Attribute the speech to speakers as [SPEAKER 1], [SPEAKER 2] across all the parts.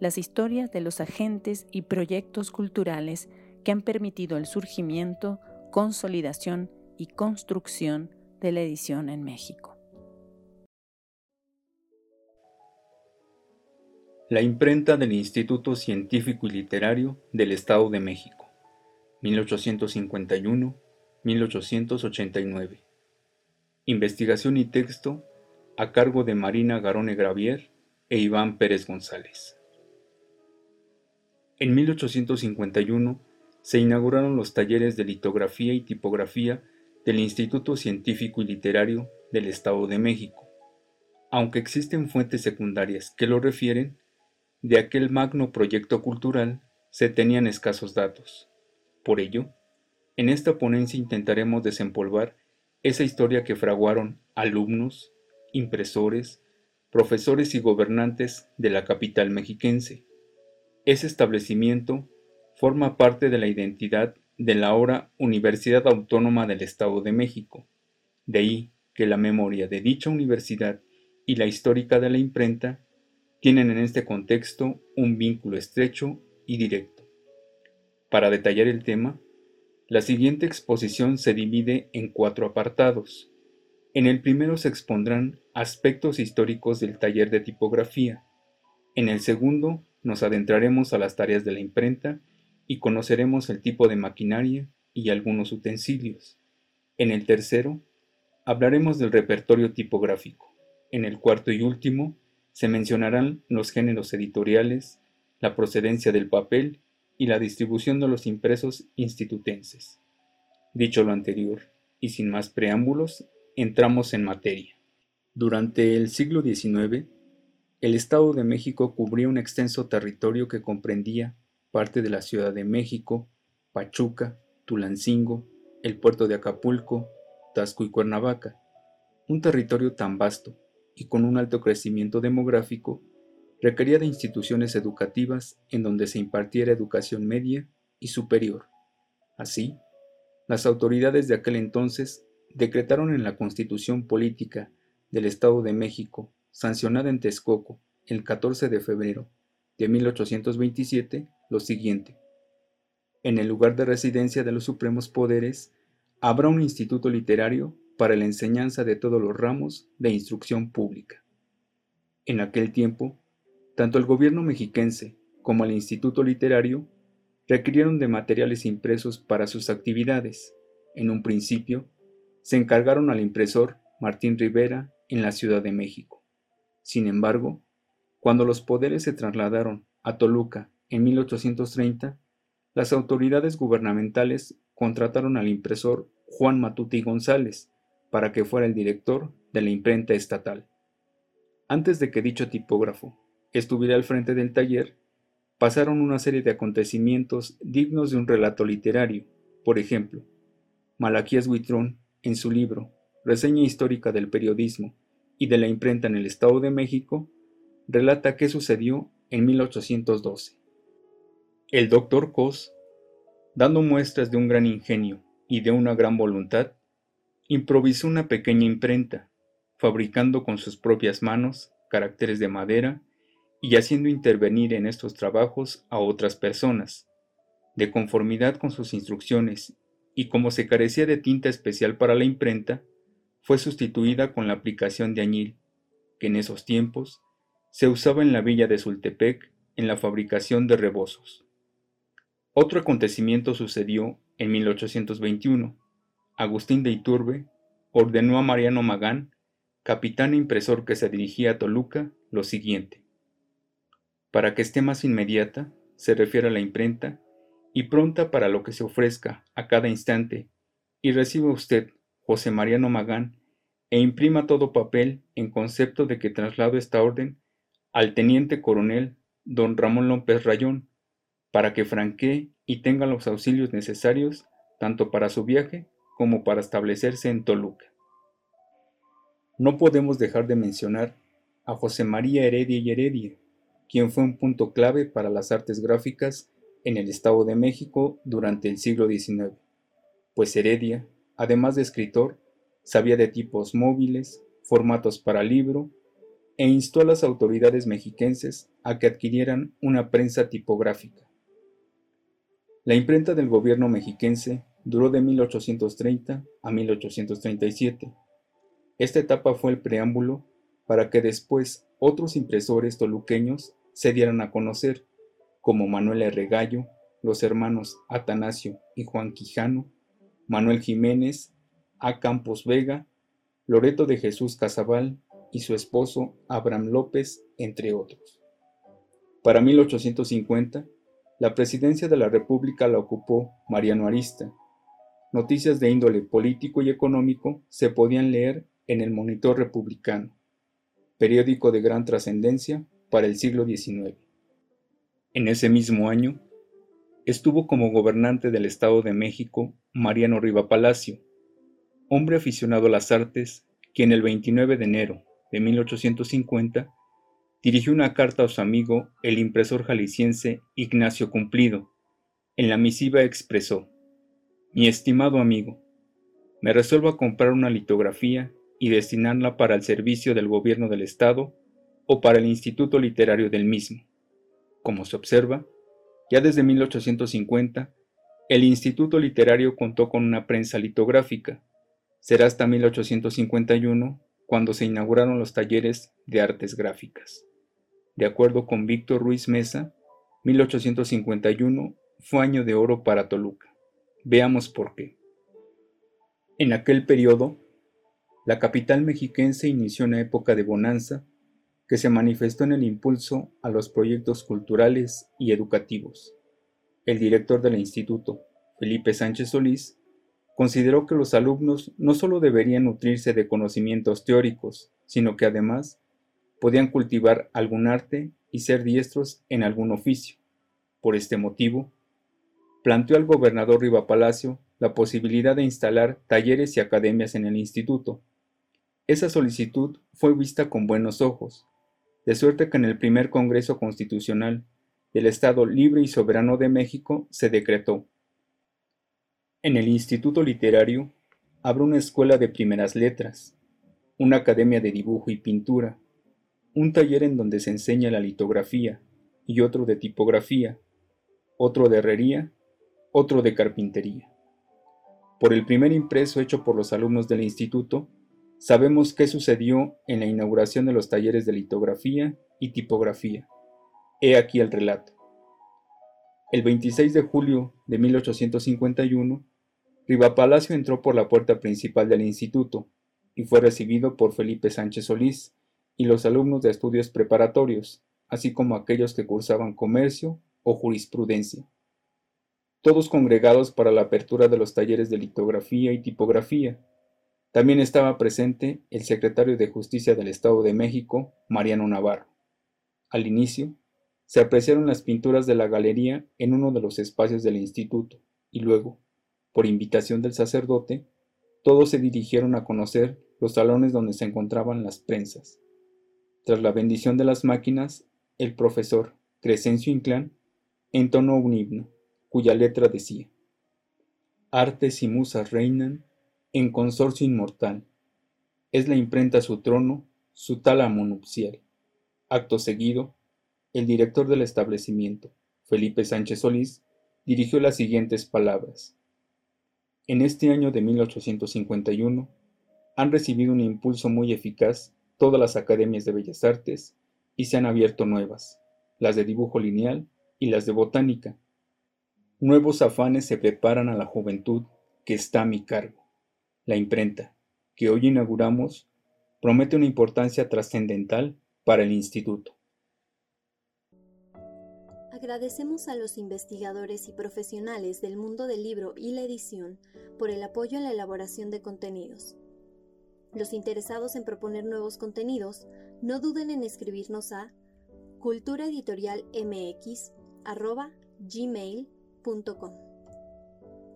[SPEAKER 1] las historias de los agentes y proyectos culturales que han permitido el surgimiento, consolidación y construcción de la edición en México.
[SPEAKER 2] La imprenta del Instituto Científico y Literario del Estado de México, 1851-1889. Investigación y texto a cargo de Marina Garone Gravier e Iván Pérez González. En 1851 se inauguraron los talleres de litografía y tipografía del Instituto Científico y Literario del Estado de México. Aunque existen fuentes secundarias que lo refieren, de aquel magno proyecto cultural se tenían escasos datos. Por ello, en esta ponencia intentaremos desempolvar esa historia que fraguaron alumnos, impresores, profesores y gobernantes de la capital mexiquense ese establecimiento forma parte de la identidad de la ahora Universidad Autónoma del Estado de México. De ahí que la memoria de dicha universidad y la histórica de la imprenta tienen en este contexto un vínculo estrecho y directo. Para detallar el tema, la siguiente exposición se divide en cuatro apartados. En el primero se expondrán aspectos históricos del taller de tipografía. En el segundo nos adentraremos a las tareas de la imprenta y conoceremos el tipo de maquinaria y algunos utensilios. En el tercero, hablaremos del repertorio tipográfico. En el cuarto y último, se mencionarán los géneros editoriales, la procedencia del papel y la distribución de los impresos institutenses. Dicho lo anterior, y sin más preámbulos, entramos en materia. Durante el siglo XIX, el Estado de México cubría un extenso territorio que comprendía parte de la Ciudad de México, Pachuca, Tulancingo, el puerto de Acapulco, Tasco y Cuernavaca. Un territorio tan vasto y con un alto crecimiento demográfico requería de instituciones educativas en donde se impartiera educación media y superior. Así, las autoridades de aquel entonces decretaron en la Constitución Política del Estado de México sancionada en Texcoco el 14 de febrero de 1827 lo siguiente. En el lugar de residencia de los supremos poderes habrá un instituto literario para la enseñanza de todos los ramos de instrucción pública. En aquel tiempo, tanto el gobierno mexiquense como el instituto literario requirieron de materiales impresos para sus actividades. En un principio, se encargaron al impresor Martín Rivera en la Ciudad de México. Sin embargo, cuando los poderes se trasladaron a Toluca en 1830, las autoridades gubernamentales contrataron al impresor Juan Matuti González para que fuera el director de la imprenta estatal. Antes de que dicho tipógrafo estuviera al frente del taller, pasaron una serie de acontecimientos dignos de un relato literario. Por ejemplo, Malaquías Huitrón, en su libro Reseña histórica del periodismo, y de la imprenta en el Estado de México, relata qué sucedió en 1812. El doctor Cos, dando muestras de un gran ingenio y de una gran voluntad, improvisó una pequeña imprenta, fabricando con sus propias manos caracteres de madera y haciendo intervenir en estos trabajos a otras personas, de conformidad con sus instrucciones, y como se carecía de tinta especial para la imprenta, fue sustituida con la aplicación de añil, que en esos tiempos se usaba en la villa de Sultepec en la fabricación de rebozos. Otro acontecimiento sucedió en 1821. Agustín de Iturbe ordenó a Mariano Magán, capitán e impresor que se dirigía a Toluca, lo siguiente. Para que esté más inmediata, se refiere a la imprenta, y pronta para lo que se ofrezca a cada instante, y reciba usted, José Mariano Magán, e imprima todo papel en concepto de que traslado esta orden al teniente coronel don Ramón López Rayón, para que franquee y tenga los auxilios necesarios tanto para su viaje como para establecerse en Toluca. No podemos dejar de mencionar a José María Heredia y Heredia, quien fue un punto clave para las artes gráficas en el Estado de México durante el siglo XIX, pues Heredia, además de escritor, sabía de tipos móviles, formatos para libro, e instó a las autoridades mexiquenses a que adquirieran una prensa tipográfica. La imprenta del gobierno mexiquense duró de 1830 a 1837. Esta etapa fue el preámbulo para que después otros impresores toluqueños se dieran a conocer, como Manuel R. Gallo, los hermanos Atanasio y Juan Quijano, Manuel Jiménez, A. Campos Vega, Loreto de Jesús Casabal y su esposo Abraham López, entre otros. Para 1850, la presidencia de la República la ocupó Mariano Arista. Noticias de índole político y económico se podían leer en el Monitor Republicano, periódico de gran trascendencia para el siglo XIX. En ese mismo año, estuvo como gobernante del Estado de México Mariano Riva Palacio, hombre aficionado a las artes, quien el 29 de enero de 1850 dirigió una carta a su amigo, el impresor jalisciense Ignacio Cumplido. En la misiva expresó, Mi estimado amigo, me resuelvo a comprar una litografía y destinarla para el servicio del gobierno del Estado o para el Instituto Literario del mismo. Como se observa, ya desde 1850, el Instituto Literario contó con una prensa litográfica. Será hasta 1851 cuando se inauguraron los talleres de artes gráficas. De acuerdo con Víctor Ruiz Mesa, 1851 fue año de oro para Toluca. Veamos por qué. En aquel periodo, la capital mexiquense inició una época de bonanza que se manifestó en el impulso a los proyectos culturales y educativos. El director del instituto, Felipe Sánchez Solís, consideró que los alumnos no solo deberían nutrirse de conocimientos teóricos, sino que además podían cultivar algún arte y ser diestros en algún oficio. Por este motivo, planteó al gobernador Riva Palacio la posibilidad de instalar talleres y academias en el instituto. Esa solicitud fue vista con buenos ojos, de suerte que en el primer Congreso Constitucional del Estado Libre y Soberano de México se decretó. En el Instituto Literario habrá una escuela de primeras letras, una academia de dibujo y pintura, un taller en donde se enseña la litografía y otro de tipografía, otro de herrería, otro de carpintería. Por el primer impreso hecho por los alumnos del instituto, sabemos qué sucedió en la inauguración de los talleres de litografía y tipografía. He aquí el relato. El 26 de julio de 1851, Rivapalacio entró por la puerta principal del instituto y fue recibido por Felipe Sánchez Solís, y los alumnos de estudios preparatorios, así como aquellos que cursaban comercio o jurisprudencia, todos congregados para la apertura de los talleres de litografía y tipografía. También estaba presente el secretario de Justicia del Estado de México, Mariano Navarro. Al inicio, se apreciaron las pinturas de la galería en uno de los espacios del instituto, y luego, por invitación del sacerdote, todos se dirigieron a conocer los salones donde se encontraban las prensas. Tras la bendición de las máquinas, el profesor Crescencio Inclán entonó un himno, cuya letra decía: Artes y musas reinan en consorcio inmortal. Es la imprenta su trono, su tálamo nupcial. Acto seguido, el director del establecimiento, Felipe Sánchez Solís, dirigió las siguientes palabras. En este año de 1851 han recibido un impulso muy eficaz todas las academias de bellas artes y se han abierto nuevas, las de dibujo lineal y las de botánica. Nuevos afanes se preparan a la juventud que está a mi cargo. La imprenta, que hoy inauguramos, promete una importancia trascendental para el instituto.
[SPEAKER 3] Agradecemos a los investigadores y profesionales del mundo del libro y la edición por el apoyo en la elaboración de contenidos. Los interesados en proponer nuevos contenidos, no duden en escribirnos a culturaeditorialmx.gmail.com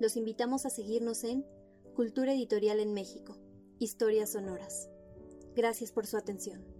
[SPEAKER 3] Los invitamos a seguirnos en Cultura Editorial en México, Historias Sonoras. Gracias por su atención.